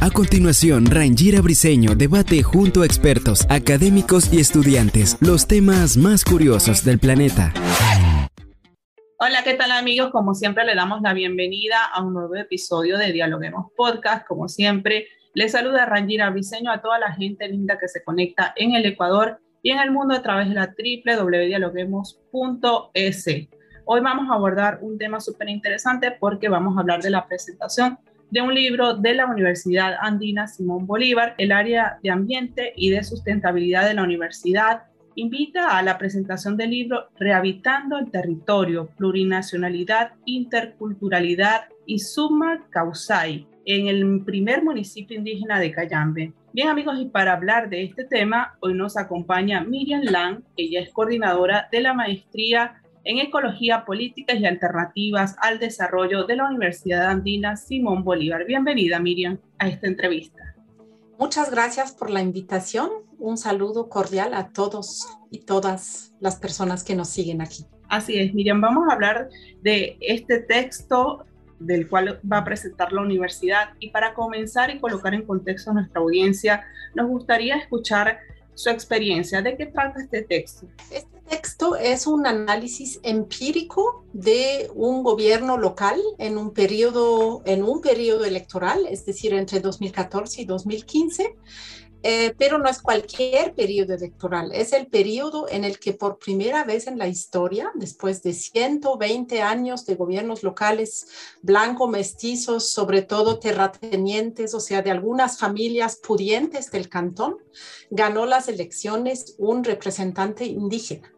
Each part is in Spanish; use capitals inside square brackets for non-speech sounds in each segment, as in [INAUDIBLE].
A continuación, Rangira Briseño debate junto a expertos, académicos y estudiantes los temas más curiosos del planeta. Hola, ¿qué tal amigos? Como siempre le damos la bienvenida a un nuevo episodio de Dialoguemos Podcast. Como siempre, les saluda Rangira Briseño a toda la gente linda que se conecta en el Ecuador y en el mundo a través de la www.dialoguemos.es. Hoy vamos a abordar un tema súper interesante porque vamos a hablar de la presentación de un libro de la Universidad Andina Simón Bolívar, el área de ambiente y de sustentabilidad de la universidad invita a la presentación del libro Rehabitando el territorio, plurinacionalidad, interculturalidad y suma causai en el primer municipio indígena de Cayambe. Bien amigos, y para hablar de este tema, hoy nos acompaña Miriam Lang, ella es coordinadora de la maestría en Ecología, Políticas y Alternativas al Desarrollo de la Universidad Andina Simón Bolívar. Bienvenida, Miriam, a esta entrevista. Muchas gracias por la invitación. Un saludo cordial a todos y todas las personas que nos siguen aquí. Así es, Miriam, vamos a hablar de este texto del cual va a presentar la universidad y para comenzar y colocar en contexto a nuestra audiencia, nos gustaría escuchar su experiencia. ¿De qué trata este texto? Este texto es un análisis empírico de un gobierno local en un periodo, en un periodo electoral, es decir, entre 2014 y 2015. Eh, pero no es cualquier periodo electoral, es el periodo en el que por primera vez en la historia, después de 120 años de gobiernos locales blanco mestizos, sobre todo terratenientes, o sea, de algunas familias pudientes del cantón, ganó las elecciones un representante indígena.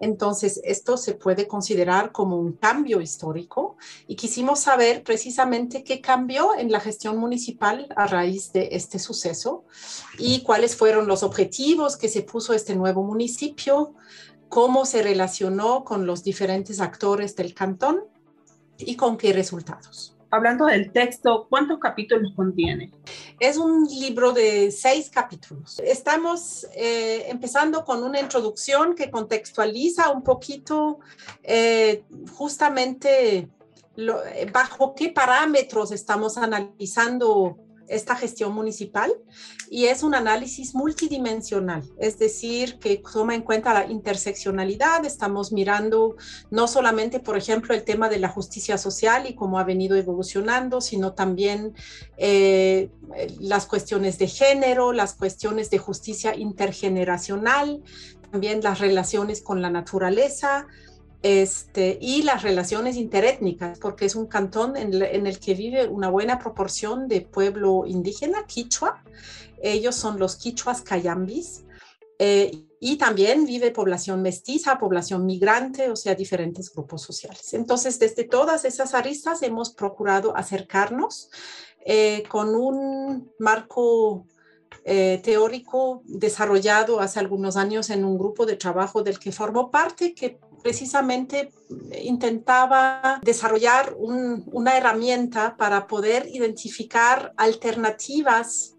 Entonces, esto se puede considerar como un cambio histórico y quisimos saber precisamente qué cambió en la gestión municipal a raíz de este suceso y cuáles fueron los objetivos que se puso este nuevo municipio, cómo se relacionó con los diferentes actores del cantón y con qué resultados hablando del texto, ¿cuántos capítulos contiene? Es un libro de seis capítulos. Estamos eh, empezando con una introducción que contextualiza un poquito eh, justamente bajo qué parámetros estamos analizando esta gestión municipal y es un análisis multidimensional, es decir, que toma en cuenta la interseccionalidad. Estamos mirando no solamente, por ejemplo, el tema de la justicia social y cómo ha venido evolucionando, sino también eh, las cuestiones de género, las cuestiones de justicia intergeneracional, también las relaciones con la naturaleza, este, y las relaciones interétnicas, porque es un cantón en, el que vive una buena proporción de pueblo indígena, quichua. Ellos son los quichuas cayambis. Eh, y también vive población mestiza, población migrante, o sea, diferentes grupos sociales. Entonces, desde todas esas aristas hemos procurado acercarnos eh, con un marco eh, teórico desarrollado hace algunos años en un grupo de trabajo del que formó parte, que precisamente intentaba desarrollar una herramienta para poder identificar alternativas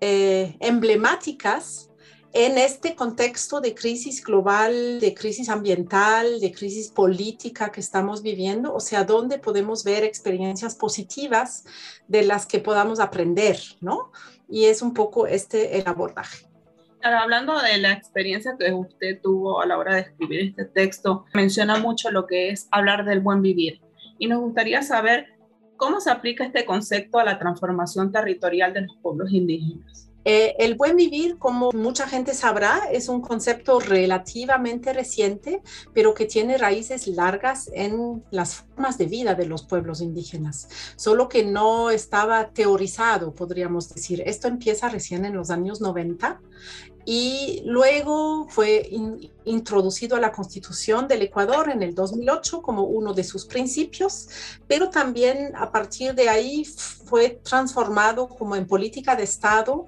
eh, emblemáticas en este contexto de crisis global, de crisis ambiental, de crisis política que estamos viviendo, o sea, dónde podemos ver experiencias positivas de las que podamos aprender, ¿no? Y es un poco este el abordaje hablando de la experiencia que usted tuvo a la hora de escribir este texto, menciona mucho lo que es hablar del buen vivir. Y nos gustaría saber cómo se aplica este concepto a la transformación territorial de los pueblos indígenas. Eh, el buen vivir, como mucha gente sabrá, es un concepto relativamente reciente, pero que tiene raíces largas en las formas de vida de los pueblos indígenas, solo que no estaba teorizado, podríamos decir. Esto empieza recién en los años 90 y luego fue introducido a la Constitución del Ecuador en el 2008 como uno de sus principios, pero también a partir de ahí fue transformado como en política de Estado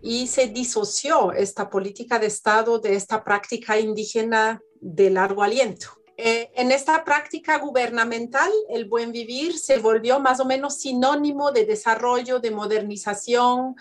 y se disoció esta política de Estado de esta práctica indígena de largo aliento. Eh, en esta práctica gubernamental, el buen vivir se volvió más o menos sinónimo de desarrollo, de modernización,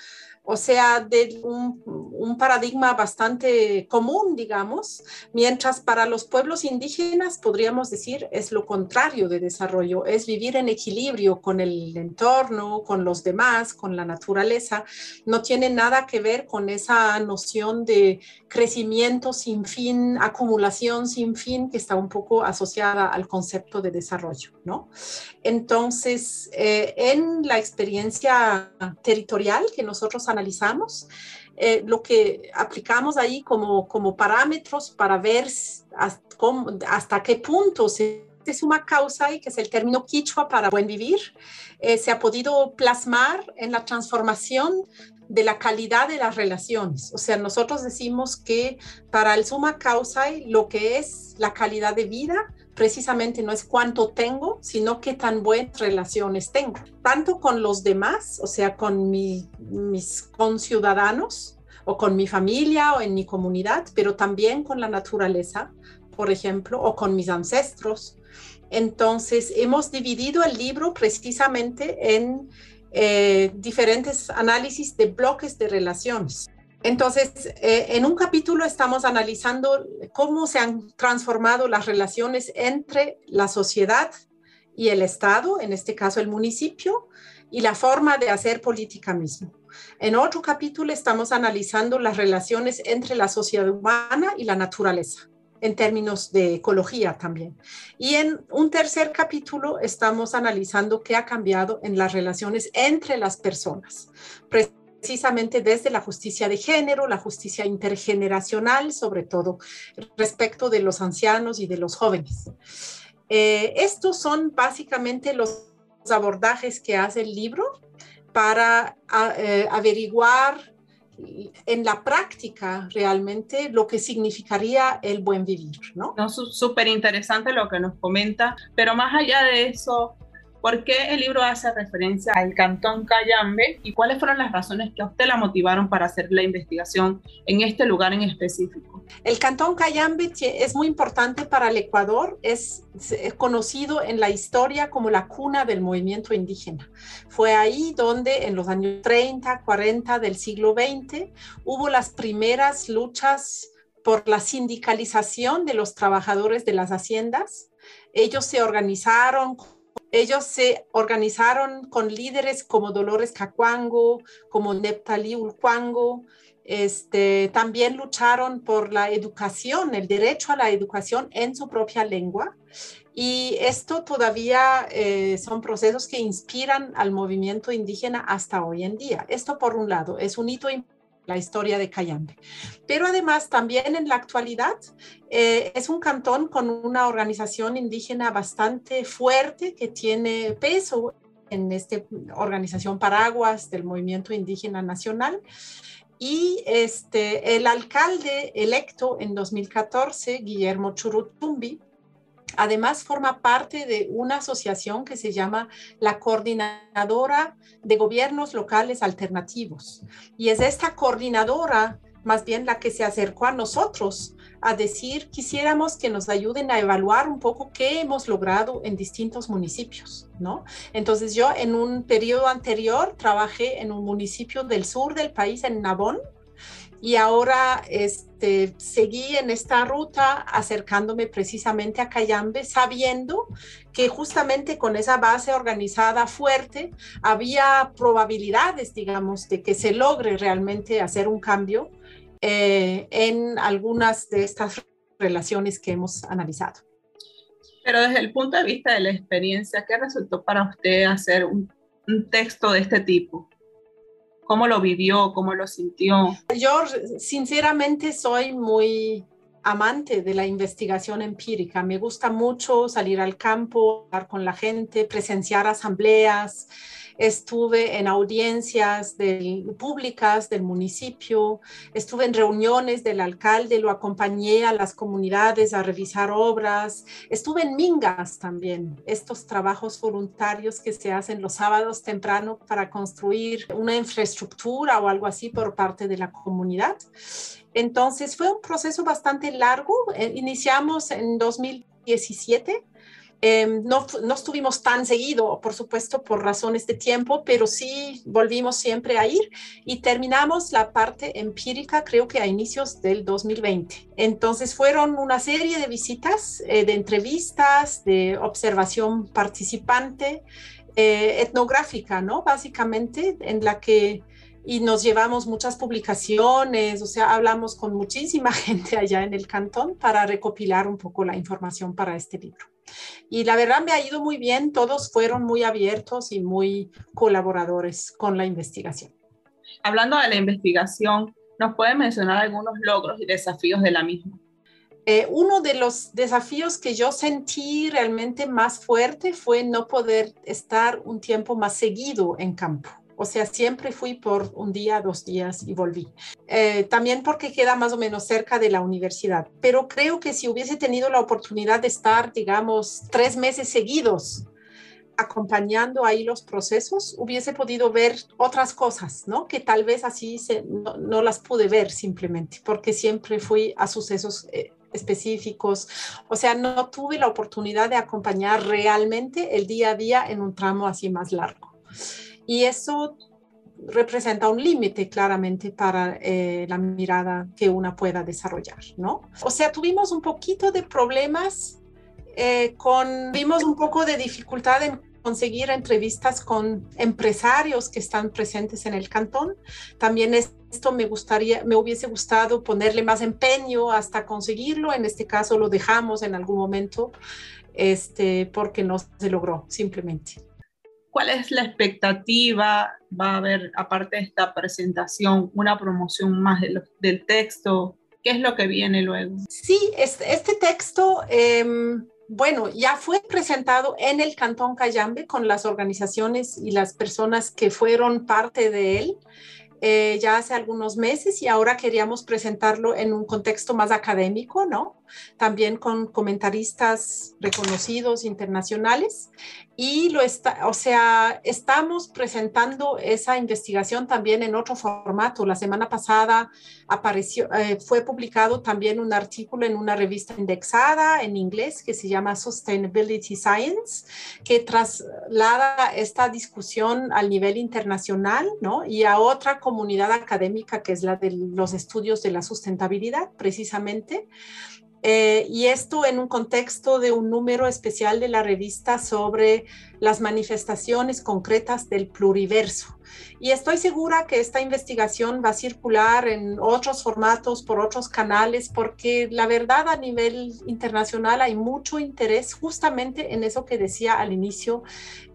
o sea, de un, paradigma bastante común, digamos, mientras para los pueblos indígenas podríamos decir es lo contrario de desarrollo, es vivir en equilibrio con el entorno, con los demás, con la naturaleza, no tiene nada que ver con esa noción de crecimiento sin fin, acumulación sin fin, que está un poco asociada al concepto de desarrollo, ¿no? Entonces, eh, en la experiencia territorial que nosotros analizamos, eh, lo que aplicamos ahí como, como parámetros para ver hasta, qué punto se suma causa y que es el término quichua para buen vivir, eh, se ha podido plasmar en la transformación de la calidad de las relaciones. O sea, nosotros decimos que para el suma causa lo que es la calidad de vida precisamente no es cuánto tengo, sino qué tan buenas relaciones tengo, tanto con los demás, o sea, con mis conciudadanos o con mi familia o en mi comunidad, pero también con la naturaleza, por ejemplo, o con mis ancestros. Entonces, hemos dividido el libro precisamente en eh, diferentes análisis de bloques de relaciones. Entonces, eh, en un capítulo estamos analizando cómo se han transformado las relaciones entre la sociedad y el Estado, en este caso el municipio, y la forma de hacer política mismo. En otro capítulo estamos analizando las relaciones entre la sociedad humana y la naturaleza, en términos de ecología también. Y en un tercer capítulo estamos analizando qué ha cambiado en las relaciones entre las personas precisamente desde la justicia de género, la justicia intergeneracional, sobre todo respecto de los ancianos y de los jóvenes. Eh, estos son básicamente los abordajes que hace el libro para eh, averiguar en la práctica realmente lo que significaría el buen vivir, ¿no? no Súper interesante lo que nos comenta, pero más allá de eso, ¿Por qué el libro hace referencia al Cantón Cayambe y cuáles fueron las razones que a usted la motivaron para hacer la investigación en este lugar en específico? El Cantón Cayambe es muy importante para el Ecuador, es conocido en la historia como la cuna del movimiento indígena. Fue ahí donde en los años 30, 40 del siglo XX hubo las primeras luchas por la sindicalización de los trabajadores de las haciendas. Ellos se organizaron ellos se organizaron con líderes como Dolores Cacuango, como Neptali Ulcuango, este, también lucharon por la educación, el derecho a la educación en su propia lengua. Y esto todavía eh, son procesos que inspiran al movimiento indígena hasta hoy en día. Esto por un lado es un hito importante la historia de Cayambe. Pero además también en la actualidad eh, es un cantón con una organización indígena bastante fuerte que tiene peso en esta organización paraguas del movimiento indígena nacional. Y este, el alcalde electo en 2014, Guillermo Churutumbi, Además, forma parte de una asociación que se llama la Coordinadora de Gobiernos Locales Alternativos. Y es esta coordinadora más bien la que se acercó a nosotros a decir, quisiéramos que nos ayuden a evaluar un poco qué hemos logrado en distintos municipios, ¿no? Entonces yo en un periodo anterior trabajé en un municipio del sur del país, en Nabón, y ahora este, seguí en esta ruta acercándome precisamente a Cayambe, sabiendo que justamente con esa base organizada fuerte había probabilidades, digamos, de que se logre realmente hacer un cambio eh, en algunas de estas relaciones que hemos analizado. Pero desde el punto de vista de la experiencia, ¿qué resultó para usted hacer un texto de este tipo? ¿Cómo lo vivió? ¿Cómo lo sintió? Yo sinceramente soy muy amante de la investigación empírica. Me gusta mucho salir al campo, hablar con la gente, presenciar asambleas. Estuve en audiencias públicas del municipio, estuve en reuniones del alcalde, lo acompañé a las comunidades a revisar obras, estuve en Mingas también, estos trabajos voluntarios que se hacen los sábados temprano para construir una infraestructura o algo así por parte de la comunidad. Entonces fue un proceso bastante largo. Eh, iniciamos en 2017 Em, no, no, estuvimos tan seguido, por supuesto, por razones de tiempo, pero sí volvimos siempre a ir y terminamos la parte empírica, creo que a inicios del 2020. Entonces fueron una serie de visitas, eh, de entrevistas, de observación participante, eh, etnográfica, ¿no? Básicamente, en la que y nos llevamos muchas publicaciones, o sea, hablamos con muchísima [LAUGHS] gente allá en el cantón para recopilar un poco la información para este libro. Y la verdad me ha ido muy bien, todos fueron muy abiertos y muy colaboradores con la investigación. Hablando de la investigación, ¿nos puede mencionar algunos logros y desafíos de la misma? Eh, uno de los desafíos que yo sentí realmente más fuerte fue no poder estar un tiempo más seguido en campo. O sea, siempre fui por un día, dos días y volví. Eh, también porque queda más o menos cerca de la universidad. Pero creo que si hubiese tenido la oportunidad de estar, digamos, tres meses seguidos acompañando ahí los procesos, hubiese podido ver otras cosas, ¿no? Que tal vez así no, las pude ver simplemente, porque siempre fui a sucesos eh, específicos. O sea, no tuve la oportunidad de acompañar realmente el día a día en un tramo así más largo. Y eso representa un límite claramente para eh, la mirada que una pueda desarrollar, ¿no? O sea, tuvimos un poquito de problemas eh, con, vimos un poco de dificultad en conseguir entrevistas con empresarios que están presentes en el cantón. También esto me gustaría, me hubiese gustado ponerle más empeño hasta conseguirlo. En este caso lo dejamos en algún momento, este, porque no se logró simplemente. ¿Cuál es la expectativa? ¿Va a haber, aparte de esta presentación, una promoción más del texto? ¿Qué es lo que viene luego? Sí, este, este texto, em, bueno, ya fue presentado en el Cantón Cayambe con las organizaciones y las personas que fueron parte de él. Eh, ya hace algunos meses y ahora queríamos presentarlo en un contexto más académico, ¿no? También con comentaristas reconocidos internacionales y lo está, o sea, estamos presentando esa investigación también en otro formato. La semana pasada apareció, eh, fue publicado también un artículo en una revista indexada en inglés que se llama Sustainability Science, que traslada esta discusión al nivel internacional, ¿no? Y a otra comunidad académica que es la de los estudios de la sustentabilidad, precisamente. Eh, y esto en un contexto de un número especial de la revista sobre las manifestaciones concretas del pluriverso. Y estoy segura que esta investigación va a circular en otros formatos, por otros canales, porque la verdad a nivel internacional hay mucho interés justamente en eso que decía al inicio,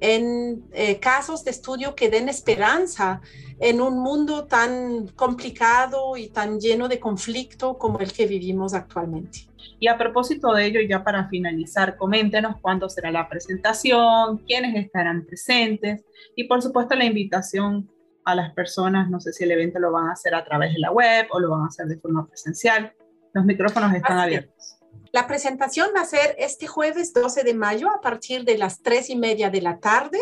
en eh, casos de estudio que den esperanza en un mundo tan complicado y tan lleno de conflicto como el que vivimos actualmente. Y a propósito de ello, ya para finalizar, coméntenos cuándo será la presentación, quiénes estarán presentes y por supuesto la invitación a las personas, no sé si el evento lo van a hacer a través de la web o lo van a hacer de forma presencial. Los micrófonos están abiertos. La presentación va a ser este jueves 12 de mayo a partir de las 3 y media de la tarde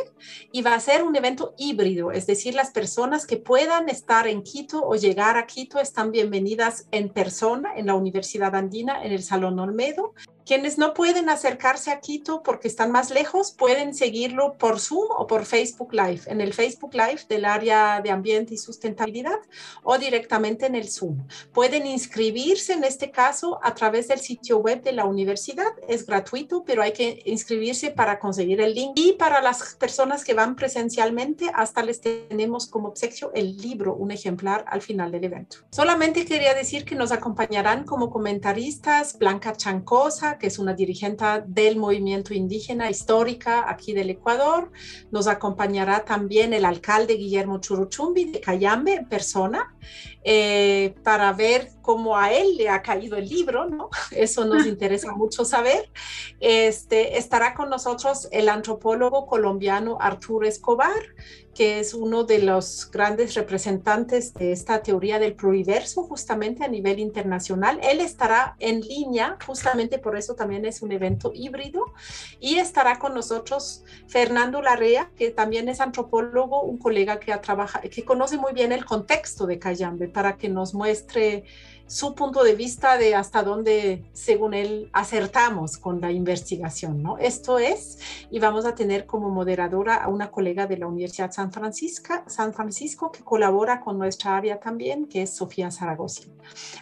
y va a ser un evento híbrido, es decir, las personas que puedan estar en Quito o llegar a Quito están bienvenidas en persona en la Universidad Andina, en el Salón Olmedo, quienes no pueden acercarse a Quito porque están más lejos, pueden seguirlo por Zoom o por Facebook Live, en el Facebook Live del área de ambiente y sustentabilidad o directamente en el Zoom. Pueden inscribirse en este caso a través del sitio web de la universidad. Es gratuito, pero hay que inscribirse para conseguir el link. Y para las personas que van presencialmente, hasta les tenemos como obsequio el libro, un ejemplar al final del evento. Solamente quería decir que nos acompañarán como comentaristas Blanca Chancosa, Que es una dirigente del movimiento indígena histórica aquí del Ecuador. Nos acompañará también el alcalde Guillermo Churuchumbi de Cayambe en persona eh, para ver cómo a él le ha caído el libro, ¿no? [LAUGHS] Eso nos [LAUGHS] interesa mucho saber. Este, estará con nosotros el antropólogo colombiano Arturo Escobar, que es uno de los grandes representantes de esta teoría del pluriverso justamente a nivel internacional. Él estará en línea, justamente por eso también es un evento híbrido, y estará con nosotros Fernando Larrea, que también es antropólogo, un colega que, ha que conoce muy bien el contexto de Cayambe, para que nos muestre su punto de vista de hasta dónde, según él, acertamos con la investigación, ¿no? Esto es, y vamos a tener como moderadora a una colega de la Universidad San Francisco, San Francisco que colabora con nuestra área también, que es Sofía Zaragoza.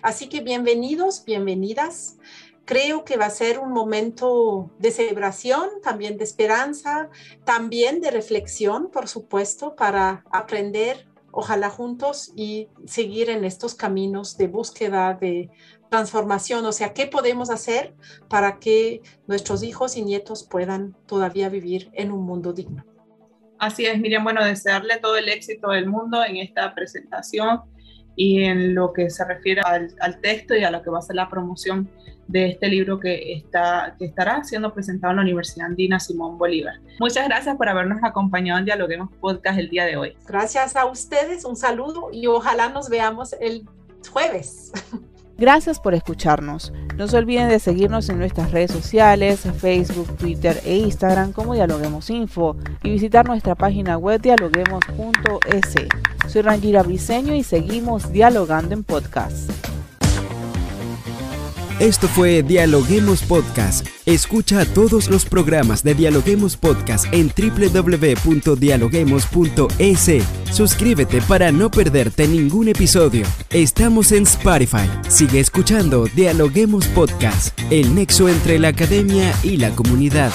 Así que bienvenidos, bienvenidas. Creo que va a ser un momento de celebración, también de esperanza, también de reflexión, por supuesto, para aprender ojalá juntos y seguir en estos caminos de búsqueda de transformación, o sea, ¿qué podemos hacer para que nuestros hijos y nietos puedan todavía vivir en un mundo digno? Así es, Miriam, bueno, desearle todo el éxito del mundo en esta presentación y en lo que se refiere al, al texto y a lo que va a ser la promoción de este libro que, está, que estará siendo presentado en la Universidad Andina Simón Bolívar. Muchas gracias por habernos acompañado en Dialoguemos Podcast el día de hoy. Gracias a ustedes, un saludo y ojalá nos veamos el jueves. [LAUGHS] Gracias por escucharnos. No se olviden de seguirnos en nuestras redes sociales, Facebook, Twitter e Instagram como Dialoguemos Info y visitar nuestra página web dialoguemos.es. Soy Rangira Briseño y seguimos dialogando en podcast. Esto fue Dialoguemos Podcast. Escucha todos los programas de Dialoguemos Podcast en www.dialoguemos.es. Suscríbete para no perderte ningún episodio. Estamos en Spotify. Sigue escuchando Dialoguemos Podcast, el nexo entre la academia y la comunidad.